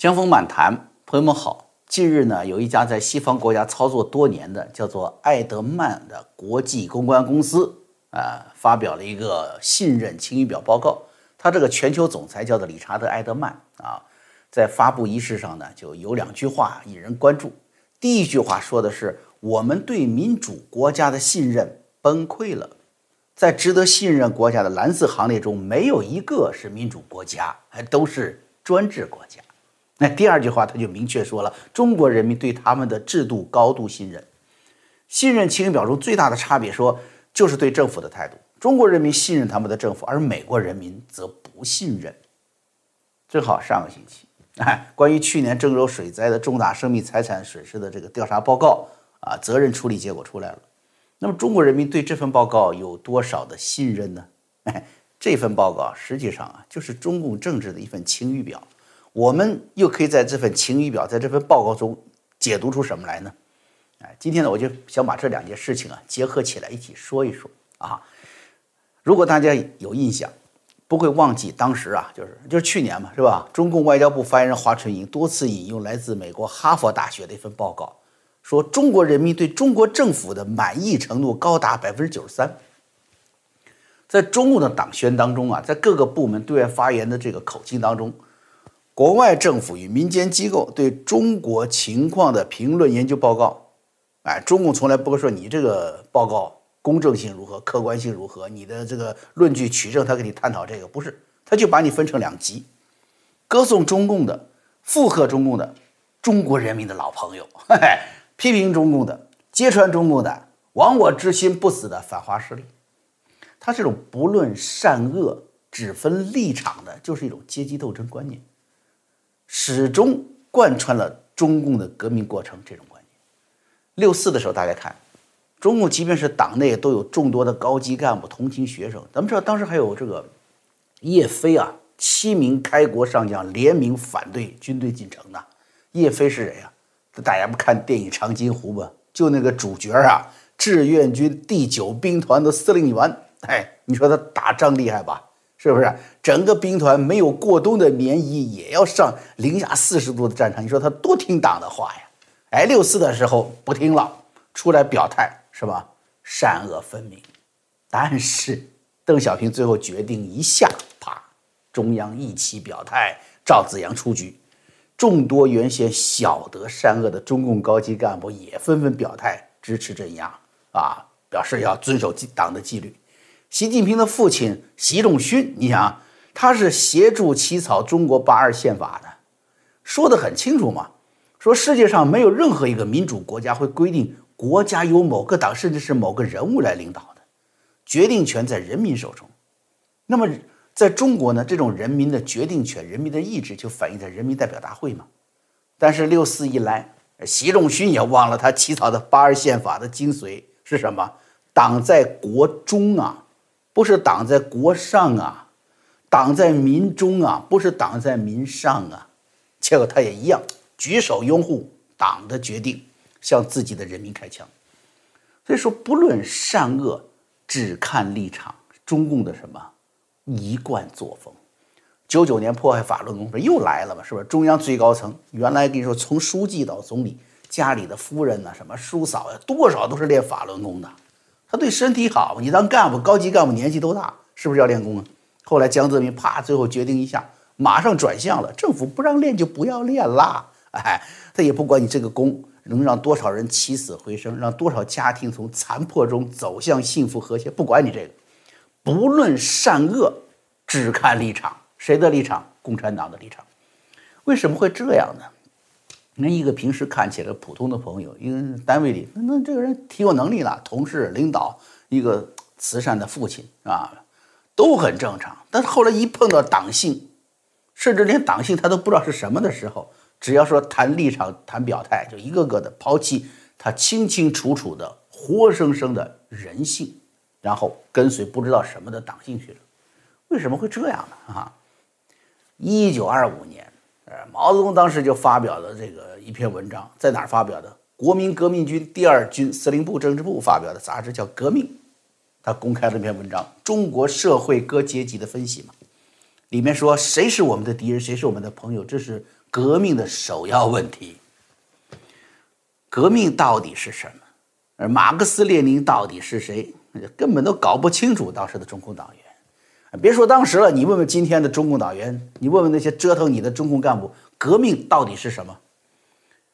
江峰满谈，朋友们好。近日呢，有一家在西方国家操作多年的叫做艾德曼的国际公关公司啊，发表了一个信任晴雨表报告。他这个全球总裁叫做理查德·艾德曼啊，在发布仪式上呢，就有两句话引人关注。第一句话说的是：“我们对民主国家的信任崩溃了，在值得信任国家的蓝色行列中，没有一个是民主国家，还都是专制国家。”那第二句话，他就明确说了，中国人民对他们的制度高度信任。信任晴雨表中最大的差别，说就是对政府的态度。中国人民信任他们的政府，而美国人民则不信任。正好上个星期，哎，关于去年郑州水灾的重大生命财产损失的这个调查报告啊，责任处理结果出来了。那么中国人民对这份报告有多少的信任呢？这份报告实际上啊，就是中共政治的一份晴雨表。我们又可以在这份晴雨表，在这份报告中解读出什么来呢？哎，今天呢，我就想把这两件事情啊结合起来一起说一说啊。如果大家有印象，不会忘记当时啊，就是就是去年嘛，是吧？中共外交部发言人华春莹多次引用来自美国哈佛大学的一份报告，说中国人民对中国政府的满意程度高达百分之九十三。在中共的党宣当中啊，在各个部门对外发言的这个口径当中。国外政府与民间机构对中国情况的评论研究报告，哎，中共从来不会说你这个报告公正性如何、客观性如何，你的这个论据取证，他跟你探讨这个不是，他就把你分成两级，歌颂中共的、附和中共的中国人民的老朋友，嘿 嘿，批评中共的、揭穿中共的亡我之心不死的反华势力，他这种不论善恶、只分立场的，就是一种阶级斗争观念。始终贯穿了中共的革命过程这种观念。六四的时候，大家看，中共即便是党内都有众多的高级干部同情学生。咱们知道当时还有这个叶飞啊，七名开国上将联名反对军队进城的。叶飞是谁呀？大家不看电影《长津湖》吗？就那个主角啊，志愿军第九兵团的司令员。哎，你说他打仗厉害吧？是不是整个兵团没有过冬的棉衣，也要上零下四十度的战场？你说他多听党的话呀？哎，六四的时候不听了，出来表态是吧？善恶分明。但是邓小平最后决定一下，啪，中央一起表态，赵紫阳出局。众多原先晓得善恶的中共高级干部也纷纷表态支持镇压啊，表示要遵守党的纪律。习近平的父亲习仲勋，你想，他是协助起草中国八二宪法的，说得很清楚嘛，说世界上没有任何一个民主国家会规定国家由某个党甚至是某个人物来领导的，决定权在人民手中。那么在中国呢，这种人民的决定权、人民的意志就反映在人民代表大会嘛。但是六四一来，习仲勋也忘了他起草的八二宪法的精髓是什么？党在国中啊。不是党在国上啊，党在民中啊，不是党在民上啊。结果他也一样，举手拥护党的决定，向自己的人民开枪。所以说，不论善恶，只看立场。中共的什么一贯作风？九九年破坏法轮功不是又来了吗？是不是？中央最高层原来跟你说，从书记到总理，家里的夫人呢，什么叔嫂呀，多少都是练法轮功的。他对身体好，你当干部、高级干部年纪都大，是不是要练功啊？后来江泽民啪，最后决定一下，马上转向了。政府不让练就不要练啦，哎，他也不管你这个功能让多少人起死回生，让多少家庭从残破中走向幸福和谐，不管你这个，不论善恶，只看立场，谁的立场？共产党的立场。为什么会这样呢？那一个平时看起来普通的朋友，一个单位里，那这个人挺有能力的，同事、领导，一个慈善的父亲啊，都很正常。但是后来一碰到党性，甚至连党性他都不知道是什么的时候，只要说谈立场、谈表态，就一个个的抛弃他清清楚楚的、活生生的人性，然后跟随不知道什么的党性去了。为什么会这样呢？啊，一九二五年。毛泽东当时就发表了这个一篇文章，在哪儿发表的？国民革命军第二军司令部政治部发表的杂志叫《革命》，他公开了一篇文章，《中国社会各阶级的分析》嘛，里面说谁是我们的敌人，谁是我们的朋友，这是革命的首要问题。革命到底是什么？而马克思列宁到底是谁？根本都搞不清楚。当时的中共党员，别说当时了，你问问今天的中共党员，你问问那些折腾你的中共干部，革命到底是什么？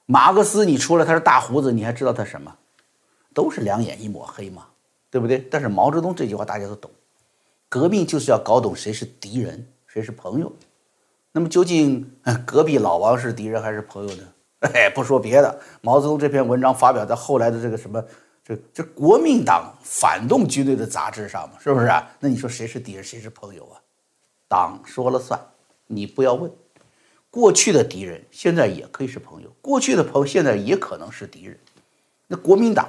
马克思，你除了他是大胡子，你还知道他什么？都是两眼一抹黑嘛，对不对？但是毛泽东这句话大家都懂，革命就是要搞懂谁是敌人，谁是朋友。那么究竟隔壁老王是敌人还是朋友呢？哎，不说别的，毛泽东这篇文章发表在后来的这个什么，这这国民党反动军队的杂志上嘛，是不是啊？那你说谁是敌人，谁是朋友啊？党说了算，你不要问。过去的敌人现在也可以是朋友，过去的朋友现在也可能是敌人。那国民党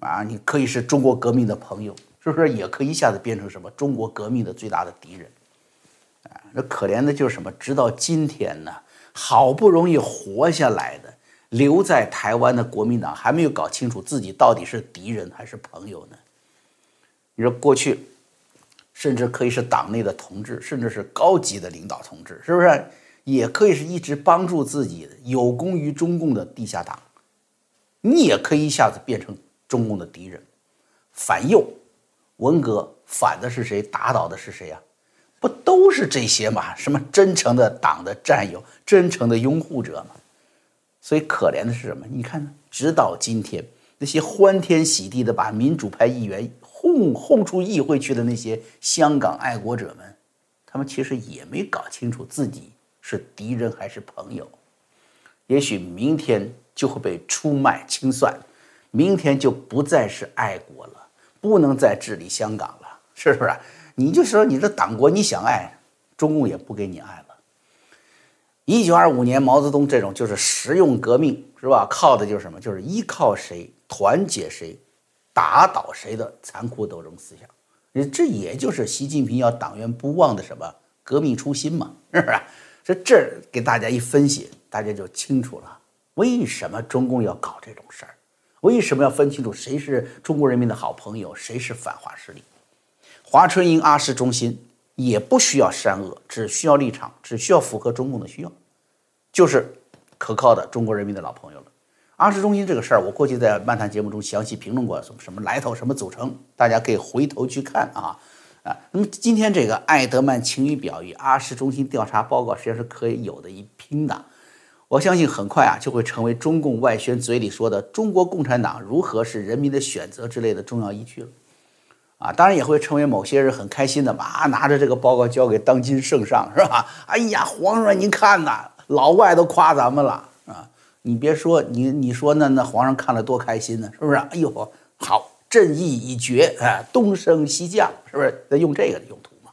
啊，你可以是中国革命的朋友，是不是？也可以一下子变成什么中国革命的最大的敌人？啊，那可怜的就是什么？直到今天呢？好不容易活下来的，留在台湾的国民党还没有搞清楚自己到底是敌人还是朋友呢。你说过去，甚至可以是党内的同志，甚至是高级的领导同志，是不是？也可以是一直帮助自己有功于中共的地下党。你也可以一下子变成中共的敌人。反右，文革反的是谁？打倒的是谁呀？不都是这些吗？什么真诚的党的战友，真诚的拥护者吗？所以可怜的是什么？你看，直到今天，那些欢天喜地的把民主派议员轰轰出议会去的那些香港爱国者们，他们其实也没搞清楚自己是敌人还是朋友。也许明天就会被出卖清算，明天就不再是爱国了，不能再治理香港了，是不是？你就说你这党国你想爱，中共也不给你爱了。一九二五年毛泽东这种就是实用革命是吧？靠的就是什么？就是依靠谁团结谁，打倒谁的残酷斗争思想。这也就是习近平要党员不忘的什么革命初心嘛，是不是？这这给大家一分析，大家就清楚了为什么中共要搞这种事儿，为什么要分清楚谁是中国人民的好朋友，谁是反华势力。华春莹阿市中心也不需要善恶，只需要立场，只需要符合中共的需要，就是可靠的中国人民的老朋友了。阿市中心这个事儿，我过去在漫谈节目中详细评论过，什么什么来头，什么组成，大家可以回头去看啊啊。那么今天这个艾德曼晴雨表与阿市中心调查报告，实际上是可以有的一拼的。我相信很快啊，就会成为中共外宣嘴里说的中国共产党如何是人民的选择之类的重要依据了。啊，当然也会成为某些人很开心的嘛，拿着这个报告交给当今圣上，是吧？哎呀，皇上您看呐，老外都夸咱们了啊！你别说，你你说那那皇上看了多开心呢，是不是？哎呦，好，朕意已决，哎，东升西降，是不是？在用这个的用途嘛？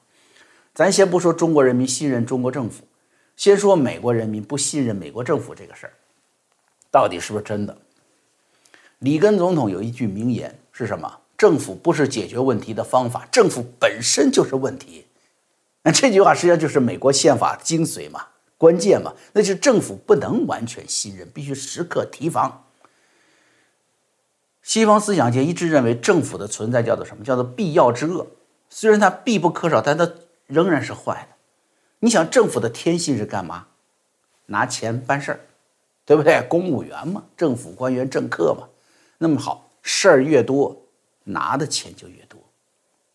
咱先不说中国人民信任中国政府，先说美国人民不信任美国政府这个事儿，到底是不是真的？里根总统有一句名言是什么？政府不是解决问题的方法，政府本身就是问题。那这句话实际上就是美国宪法精髓嘛，关键嘛，那就是政府不能完全信任，必须时刻提防。西方思想界一直认为政府的存在叫做什么？叫做必要之恶。虽然它必不可少，但它仍然是坏的。你想，政府的天性是干嘛？拿钱办事儿，对不对？公务员嘛，政府官员、政客嘛。那么好，事儿越多。拿的钱就越多，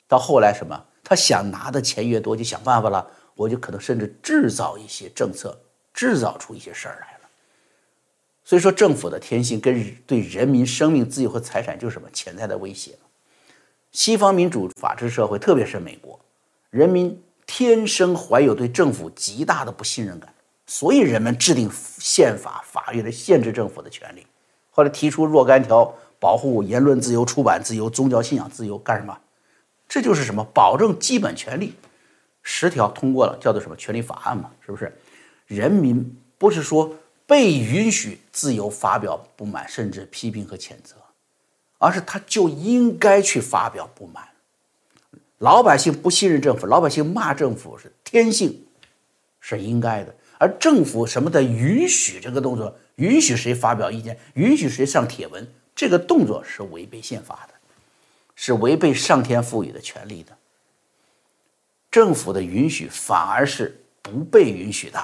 到后来什么？他想拿的钱越多，就想办法了。我就可能甚至制造一些政策，制造出一些事儿来了。所以说，政府的天性跟对人民生命、自由和财产就是什么潜在的威胁。西方民主法治社会，特别是美国，人民天生怀有对政府极大的不信任感，所以人们制定宪法、法律来限制政府的权利，后来提出若干条。保护言论自由、出版自由、宗教信仰自由干什么？这就是什么？保证基本权利，十条通过了，叫做什么权利法案嘛？是不是？人民不是说被允许自由发表不满，甚至批评和谴责，而是他就应该去发表不满。老百姓不信任政府，老百姓骂政府是天性，是应该的。而政府什么的允许这个动作，允许谁发表意见，允许谁上帖文。这个动作是违背宪法的，是违背上天赋予的权利的。政府的允许反而是不被允许的。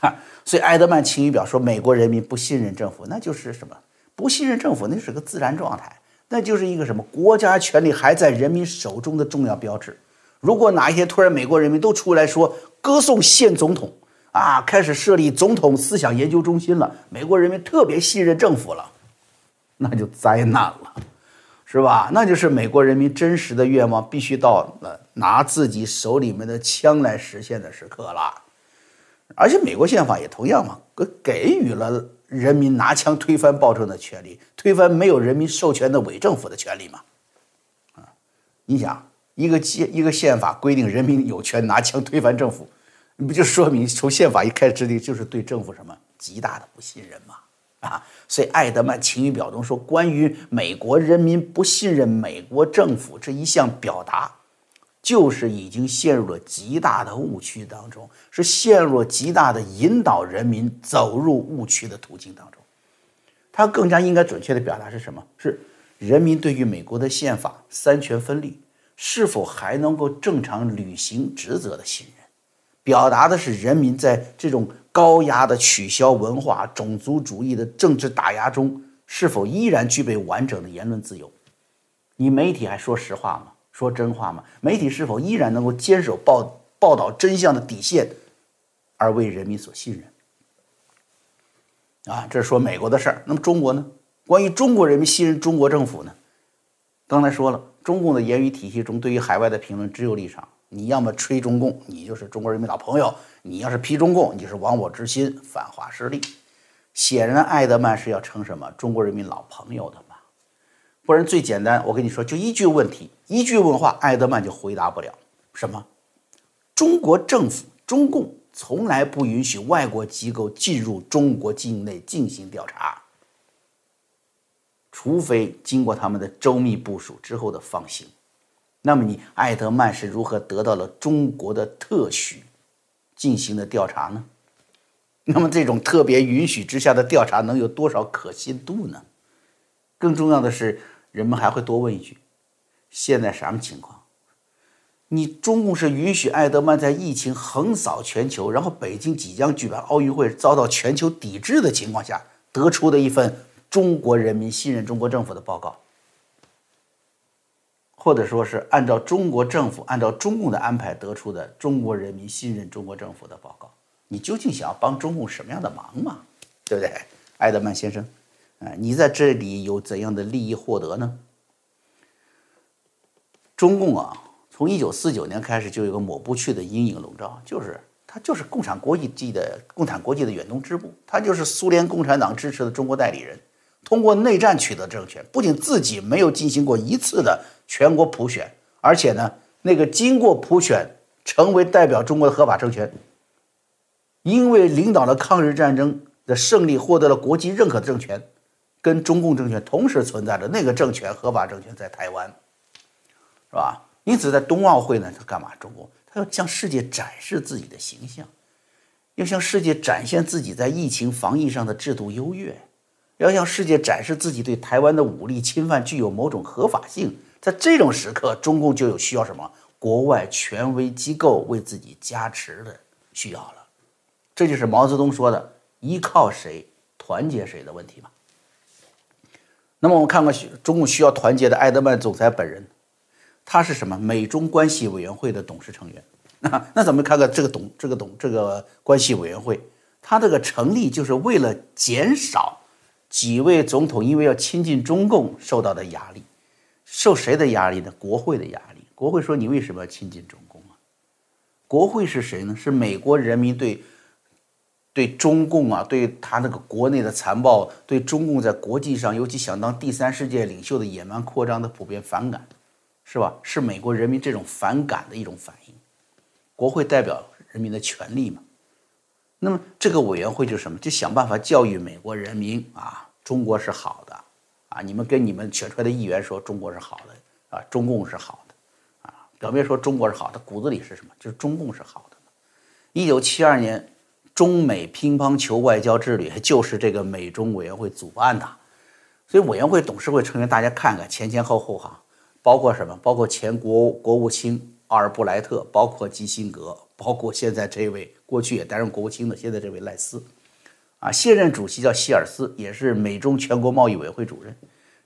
哈，所以埃德曼晴雨表说美国人民不信任政府，那就是什么？不信任政府，那是个自然状态，那就是一个什么？国家权力还在人民手中的重要标志。如果哪一天突然美国人民都出来说歌颂现总统啊，开始设立总统思想研究中心了，美国人民特别信任政府了，那就灾难了。是吧？那就是美国人民真实的愿望必须到了拿自己手里面的枪来实现的时刻了。而且美国宪法也同样嘛，给给予了人民拿枪推翻暴政的权利，推翻没有人民授权的伪政府的权利嘛。啊，你想，一个宪一个宪法规定人民有权拿枪推翻政府，你不就说明从宪法一开始制定就是对政府什么极大的不信任吗？啊，所以艾德曼晴雨表中说，关于美国人民不信任美国政府这一项表达，就是已经陷入了极大的误区当中，是陷入了极大的引导人民走入误区的途径当中。他更加应该准确的表达是什么？是人民对于美国的宪法三权分立是否还能够正常履行职责的信任，表达的是人民在这种。高压的取消文化、种族主义的政治打压中，是否依然具备完整的言论自由？你媒体还说实话吗？说真话吗？媒体是否依然能够坚守报报道真相的底线，而为人民所信任？啊，这是说美国的事儿。那么中国呢？关于中国人民信任中国政府呢？刚才说了，中共的言语体系中，对于海外的评论只有立场。你要么吹中共，你就是中国人民老朋友；你要是批中共，你是亡我之心，反华势力。显然，艾德曼是要称什么中国人民老朋友的嘛？不然最简单，我跟你说，就一句问题，一句问话，艾德曼就回答不了。什么？中国政府中共从来不允许外国机构进入中国境内进行调查，除非经过他们的周密部署之后的放行。那么你艾德曼是如何得到了中国的特许进行的调查呢？那么这种特别允许之下的调查能有多少可信度呢？更重要的是，人们还会多问一句：现在什么情况？你中共是允许艾德曼在疫情横扫全球，然后北京即将举办奥运会遭到全球抵制的情况下得出的一份中国人民信任中国政府的报告？或者说是按照中国政府、按照中共的安排得出的中国人民信任中国政府的报告，你究竟想要帮中共什么样的忙嘛？对不对，埃德曼先生？啊，你在这里有怎样的利益获得呢？中共啊，从一九四九年开始就有个抹不去的阴影笼罩，就是它就是共产国际的共产国际的远东支部，它就是苏联共产党支持的中国代理人。通过内战取得政权，不仅自己没有进行过一次的全国普选，而且呢，那个经过普选成为代表中国的合法政权，因为领导了抗日战争的胜利，获得了国际认可的政权，跟中共政权同时存在着。那个政权合法政权在台湾，是吧？因此，在冬奥会呢，他干嘛？中国他要向世界展示自己的形象，要向世界展现自己在疫情防疫上的制度优越。要向世界展示自己对台湾的武力侵犯具有某种合法性，在这种时刻，中共就有需要什么国外权威机构为自己加持的需要了。这就是毛泽东说的“依靠谁团结谁”的问题嘛。那么我们看看中共需要团结的埃德曼总裁本人，他是什么？美中关系委员会的董事成员。那 那咱们看看这个董这个董这个关系委员会，它这个成立就是为了减少。几位总统因为要亲近中共受到的压力，受谁的压力呢？国会的压力。国会说：“你为什么要亲近中共啊？”国会是谁呢？是美国人民对对中共啊，对他那个国内的残暴，对中共在国际上，尤其想当第三世界领袖的野蛮扩张的普遍反感，是吧？是美国人民这种反感的一种反应。国会代表人民的权利嘛。那么这个委员会就是什么？就想办法教育美国人民啊，中国是好的，啊，你们跟你们选出来的议员说中国是好的，啊，中共是好的，啊，表面说中国是好的，骨子里是什么？就是中共是好的。一九七二年中美乒乓球外交之旅就是这个美中委员会主办的，所以委员会董事会成员大家看看前前后后哈，包括什么？包括前国国务卿阿尔布莱特，包括基辛格。包括现在这位过去也担任国务卿的现在这位赖斯，啊，现任主席叫希尔斯，也是美中全国贸易委员会主任。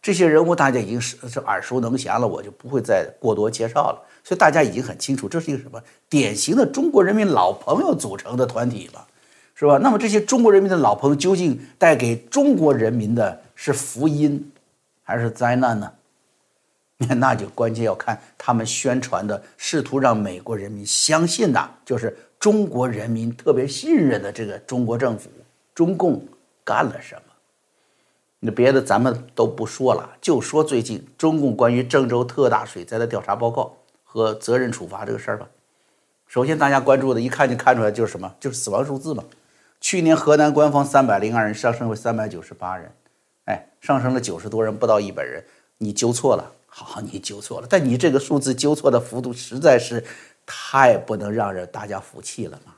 这些人物大家已经是是耳熟能详了，我就不会再过多介绍了。所以大家已经很清楚，这是一个什么典型的中国人民老朋友组成的团体了，是吧？那么这些中国人民的老朋友究竟带给中国人民的是福音还是灾难呢？那就关键要看他们宣传的，试图让美国人民相信的，就是中国人民特别信任的这个中国政府，中共干了什么。那别的咱们都不说了，就说最近中共关于郑州特大水灾的调查报告和责任处罚这个事儿吧。首先，大家关注的，一看就看出来就是什么，就是死亡数字嘛。去年河南官方三百零二人上升为三百九十八人，哎，上升了九十多人，不到一百人。你纠错了，好，你纠错了，但你这个数字纠错的幅度实在是太不能让人大家服气了嘛。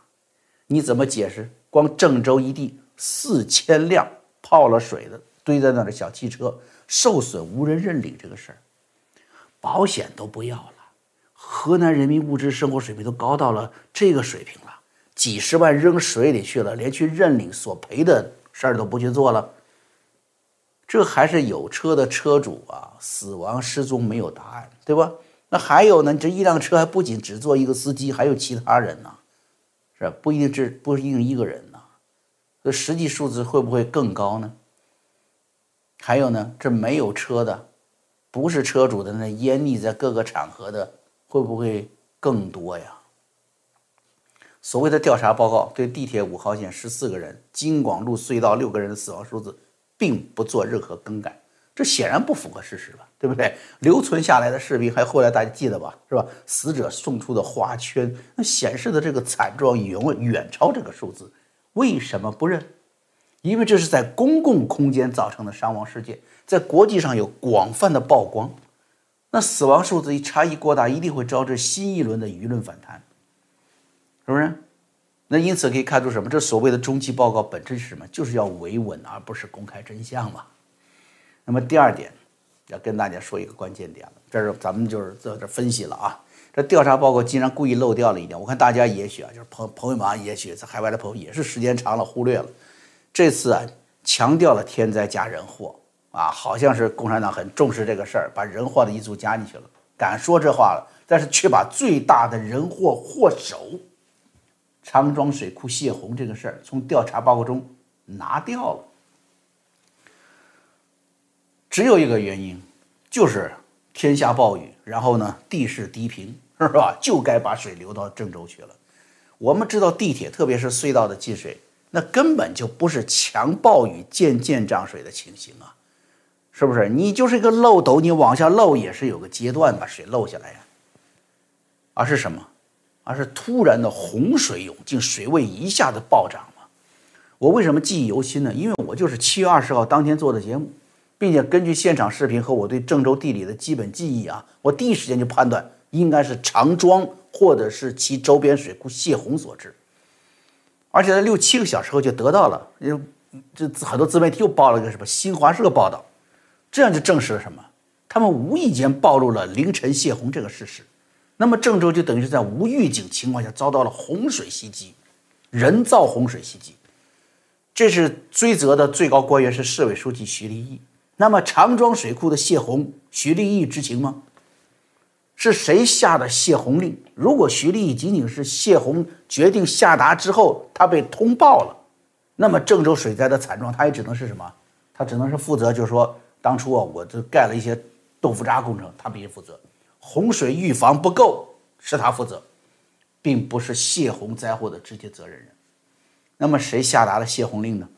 你怎么解释？光郑州一地四千辆泡了水的。堆在那的小汽车受损无人认领这个事儿，保险都不要了。河南人民物质生活水平都高到了这个水平了，几十万扔水里去了，连去认领索赔的事儿都不去做了。这还是有车的车主啊，死亡失踪没有答案，对吧？那还有呢？这一辆车还不仅只坐一个司机，还有其他人呢，是吧？不一定，只不一定一个人。这实际数字会不会更高呢？还有呢，这没有车的，不是车主的那淹溺在各个场合的，会不会更多呀？所谓的调查报告对地铁五号线十四个人、京广路隧道六个人的死亡数字，并不做任何更改，这显然不符合事实吧？对不对？留存下来的视频，还后来大家记得吧？是吧？死者送出的花圈，那显示的这个惨状远远超这个数字，为什么不认？因为这是在公共空间造成的伤亡事件，在国际上有广泛的曝光，那死亡数字一差异过大，一定会招致新一轮的舆论反弹，是不是？那因此可以看出什么？这所谓的中期报告本质是什么？就是要维稳，而不是公开真相嘛。那么第二点，要跟大家说一个关键点了，这是咱们就是在这分析了啊。这调查报告竟然故意漏掉了一点，我看大家也许啊，就是朋朋友们啊，也许在海外的朋友也是时间长了忽略了。这次啊，强调了天灾加人祸啊，好像是共产党很重视这个事儿，把人祸的因素加进去了，敢说这话了，但是却把最大的人祸祸首长庄水库泄洪这个事儿从调查报告中拿掉了。只有一个原因，就是天下暴雨，然后呢地势低平，是吧？就该把水流到郑州去了。我们知道地铁，特别是隧道的进水。那根本就不是强暴雨渐渐涨水的情形啊，是不是？你就是一个漏斗，你往下漏也是有个阶段把水漏下来呀。而是什么？而是突然的洪水涌进，水位一下子暴涨了。我为什么记忆犹新呢？因为我就是七月二十号当天做的节目，并且根据现场视频和我对郑州地理的基本记忆啊，我第一时间就判断应该是长庄或者是其周边水库泄洪所致。而且在六七个小时后就得到了，这很多自媒体又报了一个什么新华社报道，这样就证实了什么？他们无意间暴露了凌晨泄洪这个事实。那么郑州就等于是在无预警情况下遭到了洪水袭击，人造洪水袭击。这是追责的最高官员是市委书记徐立毅。那么长庄水库的泄洪，徐立毅知情吗？是谁下的泄洪令？如果徐立义仅仅是泄洪决定下达之后，他被通报了，那么郑州水灾的惨状，他也只能是什么？他只能是负责，就是说当初啊，我这盖了一些豆腐渣工程，他必须负责。洪水预防不够，是他负责，并不是泄洪灾祸的直接责任人。那么谁下达了泄洪令呢？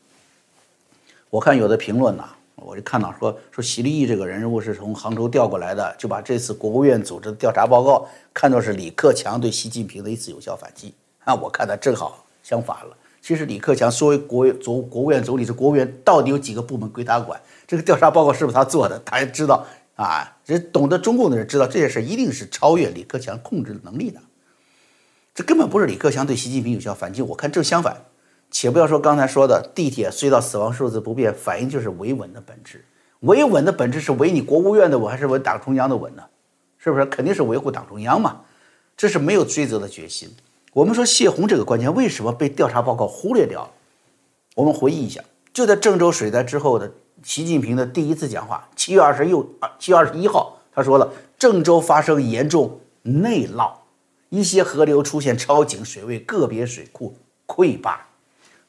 我看有的评论呐。我就看到说说习立毅这个人物是从杭州调过来的，就把这次国务院组织的调查报告看作是李克强对习近平的一次有效反击啊！我看他正好相反了。其实李克强作为国总国务院总理，这国务院到底有几个部门归他管？这个调查报告是不是他做的？他也知道啊，这懂得中共的人知道这件事一定是超越李克强控制能力的。这根本不是李克强对习近平有效反击，我看正相反。且不要说刚才说的地铁隧道死亡数字不变，反映就是维稳的本质。维稳的本质是维你国务院的稳，还是维党中央的稳呢？是不是？肯定是维护党中央嘛。这是没有追责的决心。我们说泄洪这个关键为什么被调查报告忽略掉了？我们回忆一下，就在郑州水灾之后的习近平的第一次讲话，七月二十六啊，七月二十一号，他说了郑州发生严重内涝，一些河流出现超警水位，个别水库溃坝。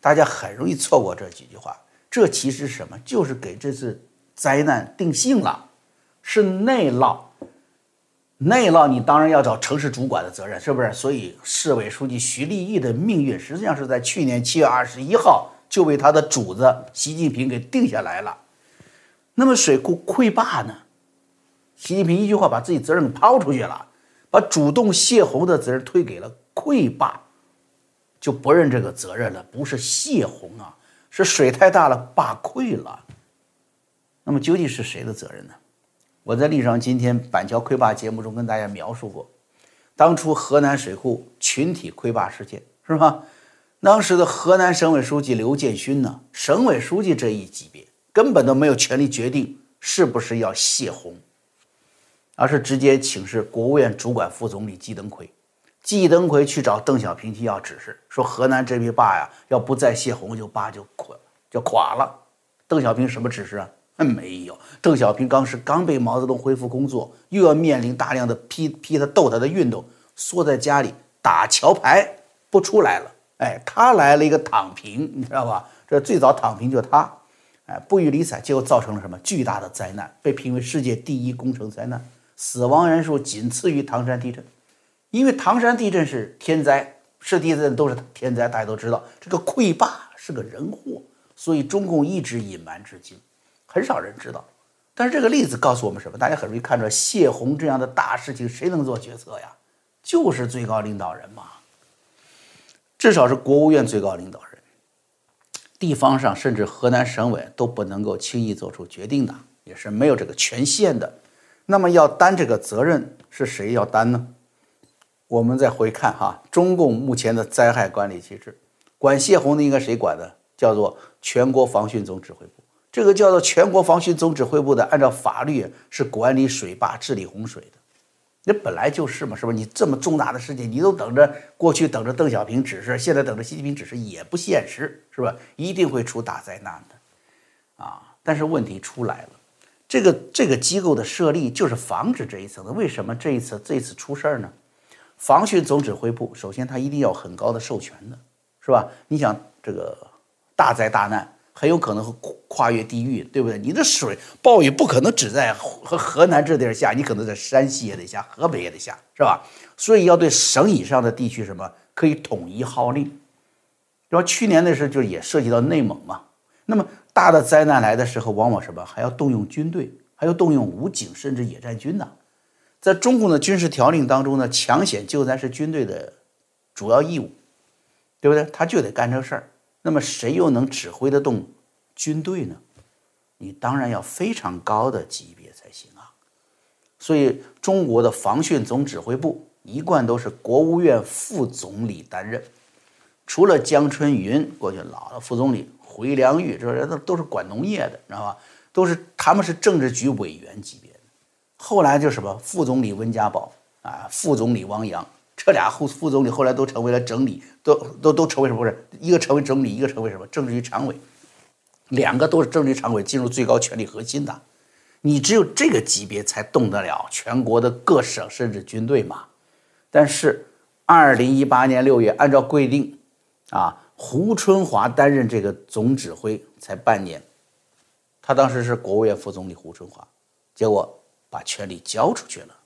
大家很容易错过这几句话，这其实什么？就是给这次灾难定性了，是内涝。内涝，你当然要找城市主管的责任，是不是？所以市委书记徐立毅的命运，实际上是在去年七月二十一号就被他的主子习近平给定下来了。那么水库溃坝呢？习近平一句话把自己责任抛出去了，把主动泄洪的责任推给了溃坝，就不认这个责任了。不是泄洪啊，是水太大了，坝溃了。那么究竟是谁的责任呢？我在《历史上今天板桥溃坝》节目中跟大家描述过，当初河南水库群体溃坝事件是吧？当时的河南省委书记刘建勋呢，省委书记这一级别根本都没有权利决定是不是要泄洪，而是直接请示国务院主管副总理季登奎。季登奎去找邓小平去要指示，说河南这批坝呀，要不再泄洪，就坝就垮就垮了。邓小平什么指示啊？没有，邓小平当时刚被毛泽东恢复工作，又要面临大量的批批他斗他的运动，缩在家里打桥牌不出来了。哎，他来了一个躺平，你知道吧？这最早躺平就他，哎，不予理睬，结果造成了什么巨大的灾难？被评为世界第一工程灾难，死亡人数仅次于唐山地震。因为唐山地震是天灾，是地震都是天灾，大家都知道。这个溃坝是个人祸，所以中共一直隐瞒至今。很少人知道，但是这个例子告诉我们什么？大家很容易看出来，泄洪这样的大事情，谁能做决策呀？就是最高领导人嘛，至少是国务院最高领导人。地方上甚至河南省委都不能够轻易做出决定的，也是没有这个权限的。那么要担这个责任是谁要担呢？我们再回看哈，中共目前的灾害管理机制，管泄洪的应该谁管的？叫做全国防汛总指挥部。这个叫做全国防汛总指挥部的，按照法律是管理水坝、治理洪水的。那本来就是嘛，是不是？你这么重大的事情，你都等着过去等着邓小平指示，现在等着习近平指示也不现实，是吧？一定会出大灾难的，啊！但是问题出来了，这个这个机构的设立就是防止这一层的。为什么这一次这一次出事儿呢？防汛总指挥部首先它一定要很高的授权的，是吧？你想这个大灾大难。很有可能会跨越地域，对不对？你的水暴雨不可能只在河河南这地儿下，你可能在山西也得下，河北也得下，是吧？所以要对省以上的地区什么可以统一号令。然后去年的时候就也涉及到内蒙嘛。那么大的灾难来的时候，往往什么还要动用军队，还要动用武警甚至野战军呢？在中共的军事条令当中呢，抢险救灾是军队的主要义务，对不对？他就得干这事儿。那么谁又能指挥得动军队呢？你当然要非常高的级别才行啊。所以中国的防汛总指挥部一贯都是国务院副总理担任，除了江春云过去老的副总理回良玉，这人都都是管农业的，知道吧？都是他们是政治局委员级别。后来就什么副总理温家宝啊，副总理汪洋。这俩副副总理后来都成为了整理，都都都成为什么？不是一个成为整理，一个成为什么？政治局常委，两个都是政治局常委，进入最高权力核心的。你只有这个级别才动得了全国的各省甚至军队嘛。但是，二零一八年六月，按照规定，啊，胡春华担任这个总指挥才半年，他当时是国务院副总理胡春华，结果把权力交出去了。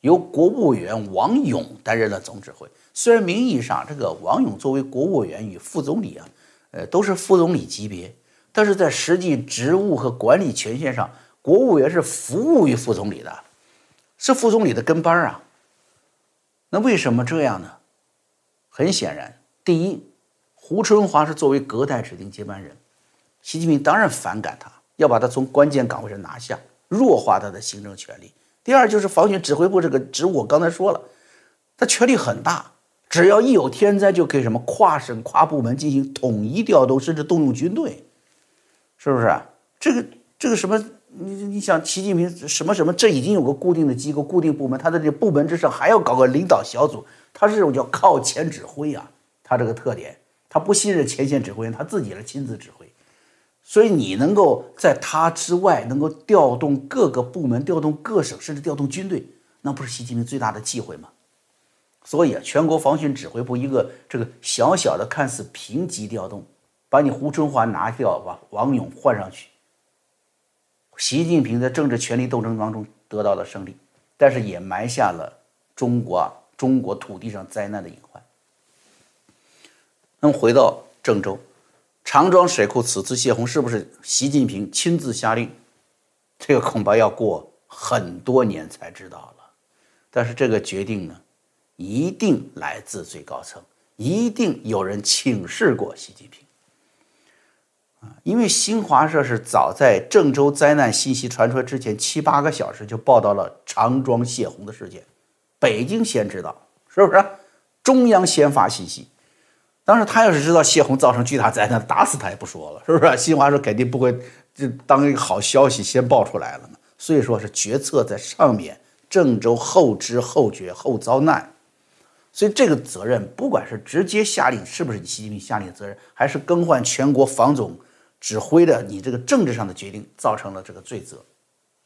由国务委员王勇担任了总指挥。虽然名义上这个王勇作为国务委员与副总理啊，呃，都是副总理级别，但是在实际职务和管理权限上，国务委员是服务于副总理的，是副总理的跟班啊。那为什么这样呢？很显然，第一，胡春华是作为隔代指定接班人，习近平当然反感他，要把他从关键岗位上拿下，弱化他的行政权力。第二就是防汛指挥部这个职务，我刚才说了，他权力很大，只要一有天灾就可以什么跨省跨部门进行统一调动，甚至动用军队，是不是？这个这个什么你你想，习近平什么什么，这已经有个固定的机构、固定部门，他在这部门之上还要搞个领导小组，他是这种叫靠前指挥啊，他这个特点，他不信任前线指挥员，他自己来亲自指挥。所以你能够在他之外能够调动各个部门、调动各省，甚至调动军队，那不是习近平最大的忌讳吗？所以啊，全国防汛指挥部一个这个小小的看似平级调动，把你胡春华拿掉，把王勇换上去，习近平在政治权力斗争当中得到了胜利，但是也埋下了中国啊中国土地上灾难的隐患。那么回到郑州。长庄水库此次泄洪是不是习近平亲自下令？这个恐怕要过很多年才知道了。但是这个决定呢，一定来自最高层，一定有人请示过习近平。啊，因为新华社是早在郑州灾难信息传出来之前七八个小时就报道了长庄泄洪的事件，北京先知道，是不是？中央先发信息。当时他要是知道泄洪造成巨大灾难，打死他也不说了，是不是？新华社肯定不会就当一个好消息先报出来了嘛。所以说是决策在上面，郑州后知后觉后遭难，所以这个责任，不管是直接下令，是不是你习近平下令的责任，还是更换全国防总指挥的你这个政治上的决定造成了这个罪责，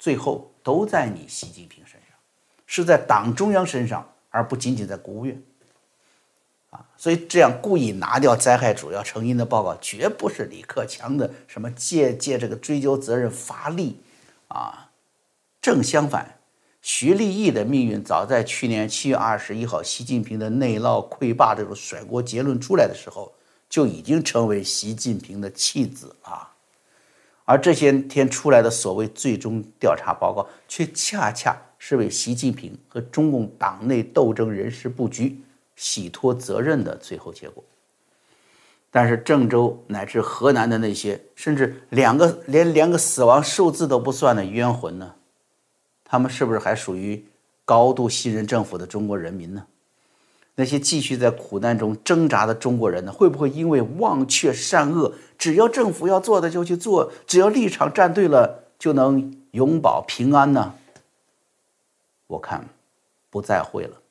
最后都在你习近平身上，是在党中央身上，而不仅仅在国务院。啊，所以这样故意拿掉灾害主要成因的报告，绝不是李克强的什么借借这个追究责任发力，啊，正相反，徐立毅的命运早在去年七月二十一号，习近平的内涝溃坝这种甩锅结论出来的时候，就已经成为习近平的弃子了，而这些天出来的所谓最终调查报告，却恰恰是为习近平和中共党内斗争人事布局。洗脱责任的最后结果。但是郑州乃至河南的那些，甚至两个连连个死亡数字都不算的冤魂呢？他们是不是还属于高度信任政府的中国人民呢？那些继续在苦难中挣扎的中国人呢？会不会因为忘却善恶，只要政府要做的就去做，只要立场站对了，就能永保平安呢？我看不再会了。